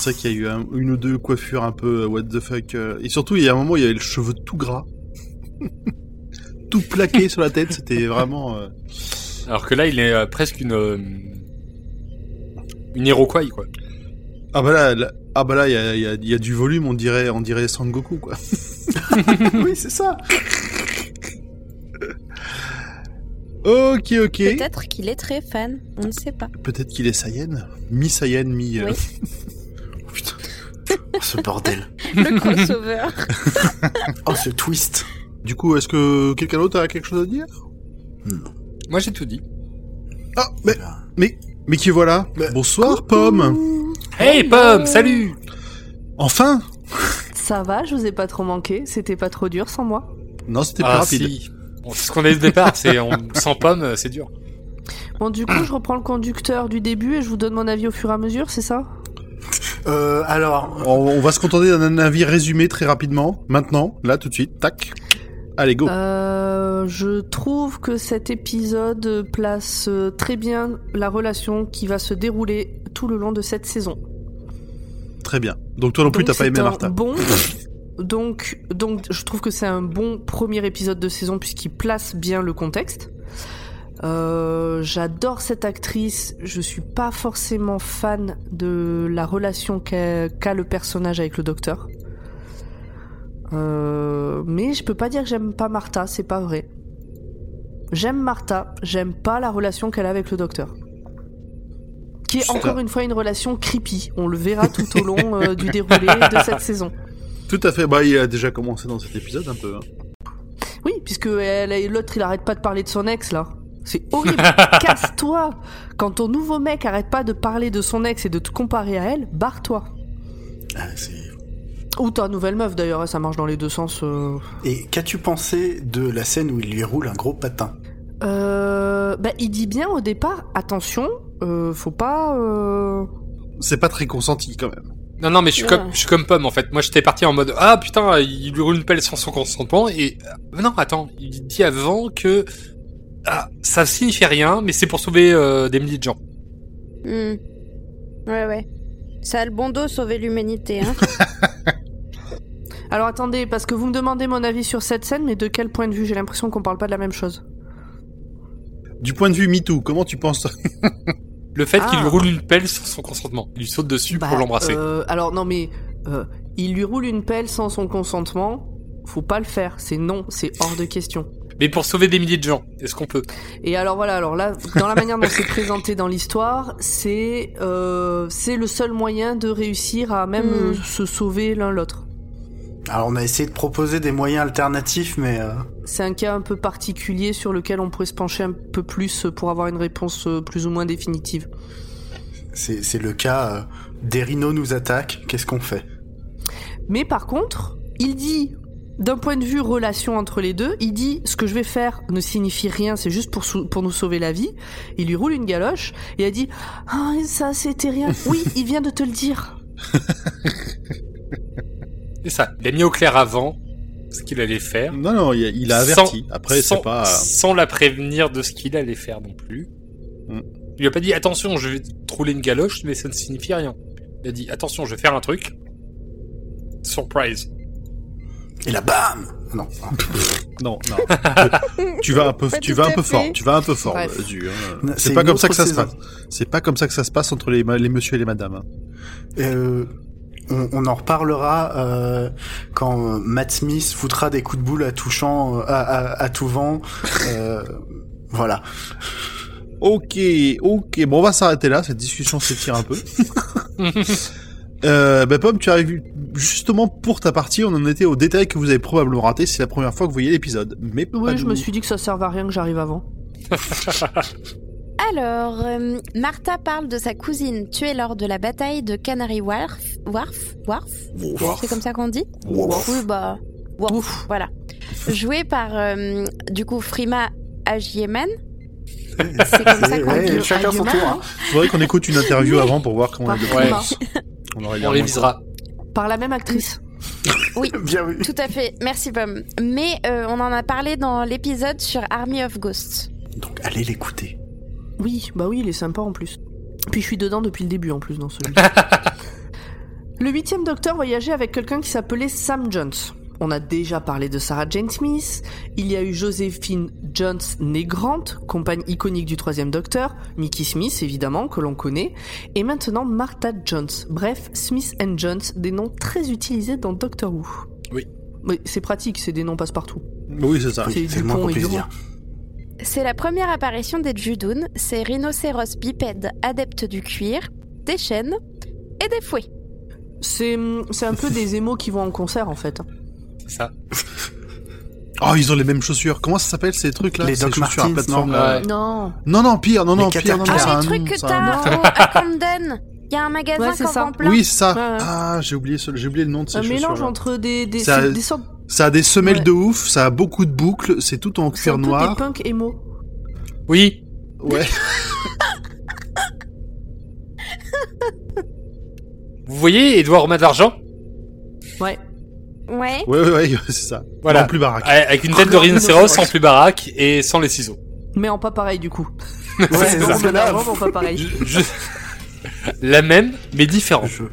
C'est vrai qu'il y a eu un- une ou deux coiffures un peu euh, what the fuck. euh, et surtout, il y a un moment, il y avait le cheveu tout gras. tout plaqué sur la tête, c'était vraiment... euh, Alors que là, il est euh, presque une. euh, une Iroquois, quoi. Ah bah là, là- ah bah là, il y a, il y a- il y a du volume, on dirait, on dirait Sangoku, quoi. oui c'est ça. Ok, ok. Peut-être qu'il est très fan, on ne sait pas. Peut-être qu'il est Saiyan. Mi-Saiyan, mi... euh, Oui. Ce bordel. Le crossover. Oh ce twist. Du coup, est-ce que quelqu'un d'autre a quelque chose à dire? Moi, j'ai tout dit. Ah, mais, mais, mais qui voilà? Mais- Bonsoir, Pomme Hey, Pomme, salut Enfin Ça va, je vous ai pas trop manqué. C'était pas trop dur sans moi. Non, c'était plus Ah, rapide. si. Bon, C'est ce qu'on a eu au départ, c'est on... sans Pomme, euh, c'est dur. Bon, du coup, je reprends le conducteur du début et je vous donne mon avis au fur et à mesure, c'est ça? Euh, alors, On, on va se contenter d'un avis résumé très rapidement, maintenant, là, tout de suite, tac. Allez, go Euh, je trouve que cet épisode place euh, très bien la relation qui va se dérouler tout le long de cette saison. Très bien. Donc toi non plus, t'as pas aimé un Martha Bon, donc, donc, je trouve que c'est un bon premier épisode de saison puisqu'il place bien le contexte. Euh, J'adore cette actrice. Je suis pas forcément fan de la relation qu'a le personnage avec le docteur. Euh, mais je peux pas dire que j'aime pas Martha, c'est pas vrai. J'aime Martha, j'aime pas la relation qu'elle a avec le docteur. Qui est encore une fois une relation creepy. On le verra tout au long euh, du déroulé de cette saison. Tout à fait. Bah, il a déjà commencé dans cet épisode un peu. hein. Oui, puisque l'autre il arrête pas de parler de son ex là. C'est horrible. Casse-toi. Quand ton nouveau mec arrête pas de parler de son ex et de te comparer à elle, barre-toi. ah, c'est- Ou ta nouvelle meuf d'ailleurs, hein, ça marche dans les deux sens. euh. et qu'as-tu pensé de la scène où il lui roule un gros patin? Euh, bah, il dit bien au départ, attention, euh, faut pas. euh, C'est pas très consenti quand même. Non, non, mais je suis, Ouais. comme, je suis comme Pomme, en fait. Moi, j'étais parti en mode, ah, putain, il lui roule une pelle sans son consentement, et, euh, non, attends, il dit avant que, ah, ça signifie rien, mais c'est pour sauver euh, des milliers de gens. Hmm. Ouais, ouais. Ça a le bon dos sauver l'humanité, hein. Alors attendez, parce que vous me demandez mon avis sur cette scène, mais de quel point de vue? J'ai l'impression qu'on parle pas de la même chose. Du point de vue MeToo, comment tu penses Le fait qu'il Ah. lui roule une pelle sans son consentement. Il lui saute dessus Bah, pour l'embrasser. euh, alors non mais euh, il lui roule une pelle sans son consentement. Faut pas le faire, c'est non, c'est hors de question. Mais pour sauver des milliers de gens, est-ce qu'on peut? Et alors voilà, alors là, dans la manière dont c'est présenté dans l'histoire, c'est euh, c'est le seul moyen de réussir à même Mm. euh, se sauver l'un l'autre. Alors on a essayé de proposer des moyens alternatifs, mais euh, C'est un cas un peu particulier sur lequel on pourrait se pencher un peu plus pour avoir une réponse plus ou moins définitive. c'est c'est le cas. euh, des rhinos nous attaquent, qu'est-ce qu'on fait? Mais par contre, il dit, d'un point de vue relation entre les deux, il dit ce que je vais faire ne signifie rien, c'est juste pour, nous sauver la vie. Il lui roule une galoche et a dit Ah, ça c'était rien. Oui, il vient de te le dire. C'est ça. Il a mis au clair avant ce qu'il allait faire. Non, non, il a, il a Sans- averti. Après, sans, c'est pas... sans la prévenir de ce qu'il allait faire non plus. Mm. Il lui a pas dit attention, je vais te rouler une galoche, mais ça ne signifie rien. Il a dit attention, je vais faire un truc. Surprise. Et là, bam Non. Non, non. tu vas un peu, tu vas un peu fort. Tu vas un peu fort, hein. C'est pas comme ça que ça se passe. C'est pas comme ça que ça se passe entre les, les monsieur et les madames. hein. Euh, on, on en reparlera euh, quand euh, Matt Smith foutra des coups de boule à tout champ, euh, à, à, à tout vent. Euh, voilà. Ok, ok. Bon, on va s'arrêter là. Cette discussion s'étire un peu. Euh, bah, Pomme, tu arrives justement pour ta partie. On en était au détail que vous avez probablement raté. C'est la première fois que vous voyez l'épisode. Mais Oui, je me suis dit que ça servait à rien que j'arrive avant. Alors, euh, Martha parle de sa cousine tuée lors de la bataille de Canary Wharf. Wharf? Wharf? C'est comme ça qu'on dit? Oui, bah. Wharf, Voilà. Jouée par, euh, du coup, Frima Agyeman. C'est comme ça qu'on Ouais, dit. chacun son Agyeman, tour. hein. Faudrait qu'on écoute une interview avant pour voir comment elle Frima. On aurait On révisera. Par la même actrice. Oui. Bien vu. Tout à fait, merci Pomme. Mais euh, on en a parlé dans l'épisode sur Army of Ghosts. Donc allez l'écouter. Oui, bah oui, il est sympa en plus. Puis je suis dedans depuis le début en plus dans celui Le huitième docteur voyageait avec quelqu'un qui s'appelait Sam Jones. On a déjà parlé de Sarah Jane Smith, il y a eu Joséphine Jones née Grant, compagne iconique du troisième docteur, Mickey Smith évidemment, que l'on connaît, et maintenant Martha Jones. Bref, Smith and Jones, des noms très utilisés dans Doctor Who. Oui. Mais c'est pratique, c'est des noms passe-partout. Oui, c'est ça. C'est moins Dupont qu'on puisse dire. C'est la première apparition des Judoun, ces rhinocéros bipèdes adeptes du cuir, des chaînes et des fouets. C'est c'est un peu des émos qui vont en concert en fait. C'est ça. Oh, ils ont les mêmes chaussures. Comment ça s'appelle ces trucs là Les Doc chaussures à Martens, plateforme non. Ouais. Non. Non, non, pire, non, non, pire, non, non, c'est Ah, les trucs que c'est t'as à Camden. Il y a un magasin Ouais, c'est qui en plein. Oui, c'est ça. Ouais, ouais. Ah, j'ai oublié, ce- j'ai oublié le nom de ces Un chaussures. mélange entre des, des, Ça- c'est des sortes Ça a des semelles Ouais. de ouf, ça a beaucoup de boucles, c'est tout en c'est un cuir noir. des punks émo. Oui. Ouais. Vous voyez Edouard Romain de l'argent? Ouais. Ouais. Ouais, ouais, ouais, c'est ça. Voilà. En plus baraque. Avec une tête de rhinocéros sans plus baraque et sans les ciseaux. Mais en pas pareil du coup. Ouais, C'est ça. mais là, Vraiment pas pareil. Je- je- La même, mais différente. je-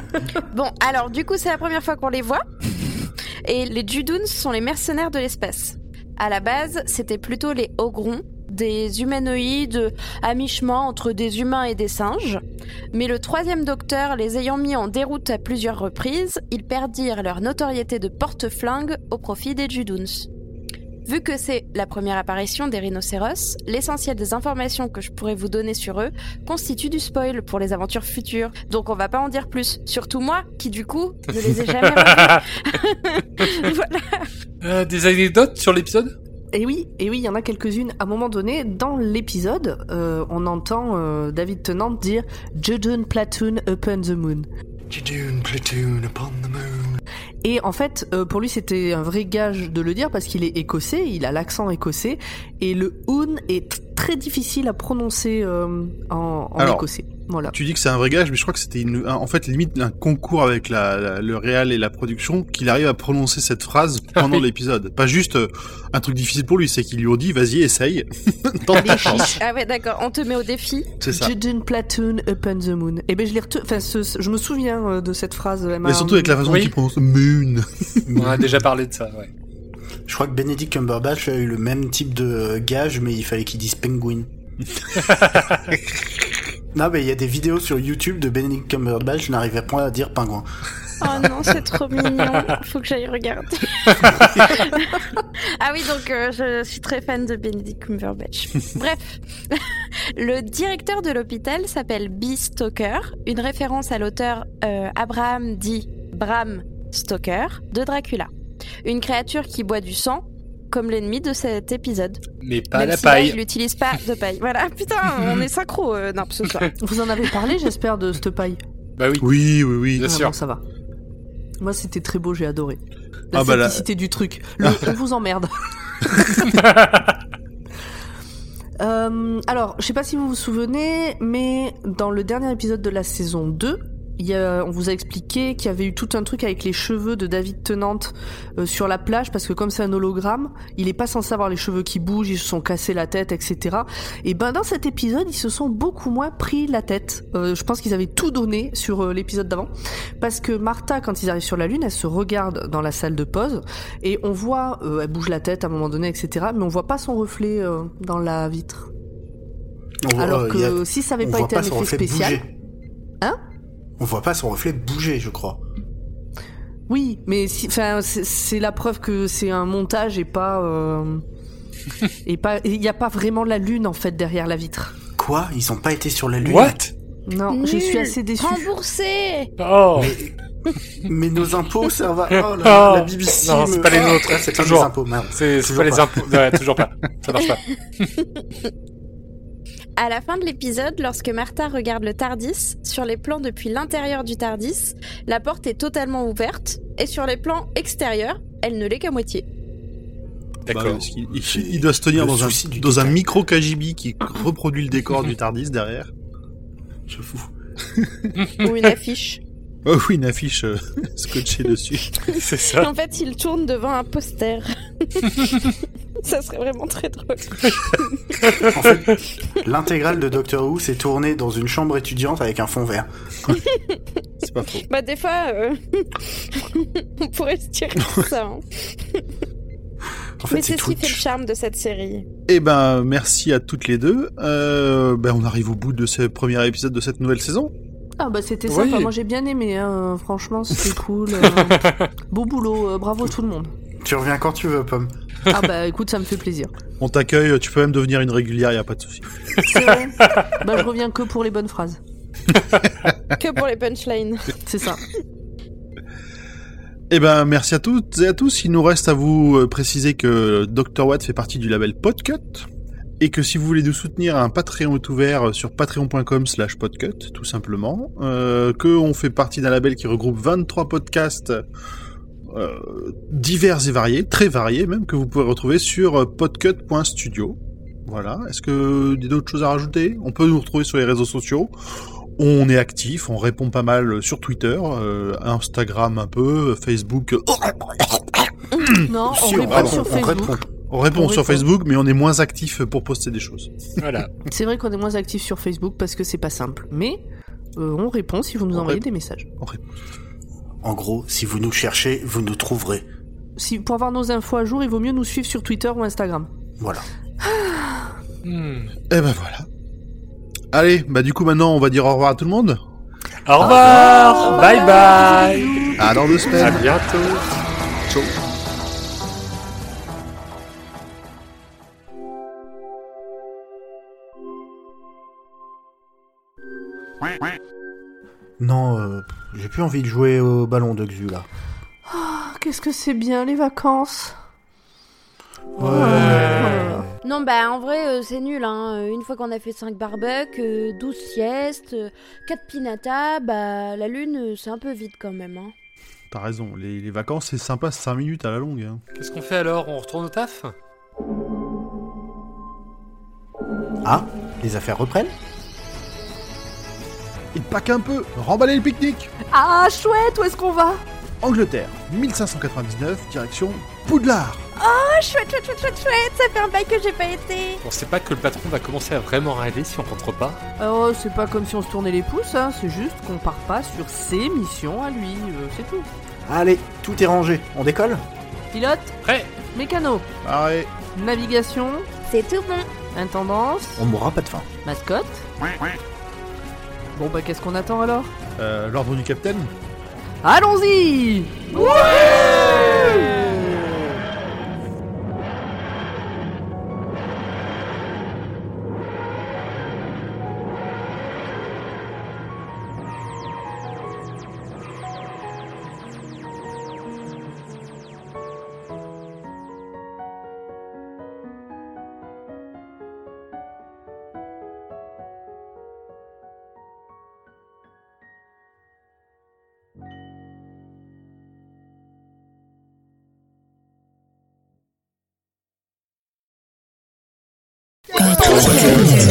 Bon, alors du coup, c'est la première fois qu'on les voit. Et les Judoons sont les mercenaires de l'espace. À la base, c'était plutôt les Ogrons, des humanoïdes à mi-chemin entre des humains et des singes. Mais le troisième docteur les ayant mis en déroute à plusieurs reprises, ils perdirent leur notoriété de porte-flingue au profit des Judoons. Vu que c'est la première apparition des rhinocéros, l'essentiel des informations que je pourrais vous donner sur eux constitue du spoil pour les aventures futures. Donc on va pas en dire plus. Surtout moi, qui du coup ne les ai jamais revus. voilà. Euh, des anecdotes sur l'épisode? Et oui, et oui, il y en a quelques-unes. À un moment donné, dans l'épisode, euh, on entend euh, David Tennant dire Judun Platoon upon the moon. Jejun platoon upon the moon. Et en fait, euh, pour lui, c'était un vrai gage de le dire parce qu'il est écossais, il a l'accent écossais, et le un est très difficile à prononcer euh, en, en Alors, écossais. Voilà. Tu dis que c'est un vrai gage, mais je crois que c'était une, un- en fait limite un concours avec la, la- le réal et la production qu'il arrive à prononcer cette phrase pendant oui. l'épisode. Pas juste euh, un truc difficile pour lui, c'est qu'ils lui ont dit vas-y essaye. Tente ta chance. Ah ouais, d'accord, on te met au défi. C'est ça. Judun Platoon upon the moon. Et ben je l'ai retu- enfin, ce- ce- je me souviens euh, de cette phrase. Mais surtout avec la façon Oui. dont il prononce moon. On a déjà parlé de ça, ouais. Je crois que Benedict Cumberbatch a eu le même type de euh, gage, mais il fallait qu'il dise penguin. non, mais il y a des vidéos sur YouTube de Benedict Cumberbatch, je n'arrivais pas à dire pingouin. Oh non, c'est trop mignon. Faut que j'aille regarder. ah oui, donc euh, je suis très fan de Benedict Cumberbatch. Bref, le directeur de l'hôpital s'appelle B. Stoker, une référence à l'auteur euh, Abraham dit Bram Stoker de Dracula. Une créature qui boit du sang, comme l'ennemi de cet épisode. Mais pas Même la si là, paille. il n'utilise pas de paille. Voilà, putain, on est synchro, euh, non, ce soir. Vous en avez parlé, j'espère, de cette paille. Bah oui. Oui, oui, oui. Bien Ah, sûr. bon, ça va. Moi, c'était très beau, j'ai adoré. La Ah bah là- simplicité du truc. Le on vous emmerde. Euh, alors, je sais pas si vous vous souvenez, mais dans le dernier épisode de la saison 2, il y a, on vous a expliqué qu'il y avait eu tout un truc avec les cheveux de David Tennant euh, sur la plage parce que comme c'est un hologramme, il est pas censé avoir les cheveux qui bougent, ils se sont cassés la tête, etc. Et ben dans cet épisode, ils se sont beaucoup moins pris la tête. Euh, je pense qu'ils avaient tout donné sur euh, l'épisode d'avant parce que Martha, quand ils arrivent sur la lune, elle se regarde dans la salle de pause et on voit, euh, elle bouge la tête à un moment donné, etc. Mais on voit pas son reflet euh, dans la vitre. On Alors que a- si ça avait pas été un effet spécial, bouger. Hein? On voit pas son reflet bouger, je crois. oui, mais si, enfin, c'est- la preuve que c'est un montage et pas, euh, et pas, il n'y a pas vraiment la lune en fait derrière la vitre. Quoi? Ils ont pas été sur la lune What Non, je suis Nul. assez déçue. Remboursé Oh Mais nos impôts servent à... Oh, la, Oh. la BBC Non, me- c'est pas les nôtres, ah, c'est pas toujours- mes impôts. C'est Toujours pas les pas. impôts. Ouais, toujours pas. Ça marche pas. À la fin de l'épisode, lorsque Martha regarde le Tardis, sur les plans depuis l'intérieur du Tardis, la porte est totalement ouverte, et sur les plans extérieurs, elle ne l'est qu'à moitié. Bah, D'accord. parce qu'il- il, il doit se tenir dans un, dans un micro KGB qui reproduit le décor du Tardis derrière. Je fous. Ou une affiche. Oh oui, une affiche euh, scotchée dessus. C'est ça. En fait, il tourne devant un poster. ça serait vraiment très drôle. En fait, l'intégrale de Doctor Who s'est tournée dans une chambre étudiante avec un fond vert. C'est pas faux. Bah des fois, euh, on pourrait se dire ça. hein. En fait, Mais c'est ce qui fait le charme de cette série. Eh ben, merci à toutes les deux. Euh, ben, on arrive au bout de ce premier épisode de cette nouvelle saison. Ah bah c'était Oui. sympa, moi j'ai bien aimé, hein. franchement c'était cool. euh, Beau boulot, euh, bravo tout le monde. Tu reviens quand tu veux, Pomme. Ah bah écoute, ça me fait plaisir. On t'accueille, tu peux même devenir une régulière, y a pas de souci. C'est vrai Bah je reviens que pour les bonnes phrases. Que pour les punchlines. C'est ça. Eh ben, merci à toutes et à tous. Il nous reste à vous euh, préciser que Dr. Watt fait partie du label Podcut. Et que si vous voulez nous soutenir, un Patreon est ouvert sur patreon.com slash podcut, tout simplement. Euh, que on fait partie d'un label qui regroupe 23 podcasts euh, divers et variés, très variés même, que vous pouvez retrouver sur euh, podcut.studio. Voilà. Est-ce que il y a d'autres choses à rajouter? On peut nous retrouver sur les réseaux sociaux. On est actif, on répond pas mal sur Twitter, euh, Instagram un peu, Facebook. Non, on Si, répond répond, sur on Facebook. On répond On sur. Facebook, mais on est moins actif pour poster des choses. Voilà. C'est vrai qu'on est moins actif sur Facebook parce que c'est pas simple. Mais euh, on répond si vous nous On envoyez répond. des messages. On répond. En gros, si vous nous cherchez, vous nous trouverez. Si, pour avoir nos infos à jour, il vaut mieux nous suivre sur Twitter ou Instagram. Voilà. Hmm. Et ben voilà. Allez, bah du coup maintenant on va dire au revoir à tout le monde. Au revoir. Bye bye. À dans deux À semaines. bientôt. Ciao. Non, euh, j'ai plus envie de jouer au ballon de Xu là. Ah, Qu'est-ce que c'est bien les vacances Ouais. Non, bah en vrai, euh, c'est nul. Hein. Euh, Une fois qu'on a fait 5 barbecues, euh, 12 siestes, euh, 4 pinata, bah la lune, euh, c'est un peu vide quand même. Hein. T'as raison, les, les vacances c'est sympa 5 minutes à la longue. hein. Qu'est-ce qu'on fait alors? On retourne au taf? Ah, les affaires reprennent? Et pas qu'un peu, remballez le pique-nique Ah chouette, où est-ce qu'on va? Angleterre, 1599, direction Poudlard Oh, chouette, chouette, chouette, chouette, chouette, ça fait un bail que j'ai pas été. On sait pas que le patron va commencer à vraiment râler si on rentre pas. Oh, c'est pas comme si on se tournait les pouces, hein. c'est juste qu'on part pas sur ses missions à lui, euh, c'est tout. Allez, tout est rangé. On décolle? Pilote, Prêt mécano, Allez, navigation, C'est tout bon. intendance, On mourra pas de faim. mascotte? Bon bah qu'est-ce qu'on attend alors? Euh, l'ordre du capitaine. Allons-y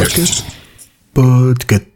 Podcast.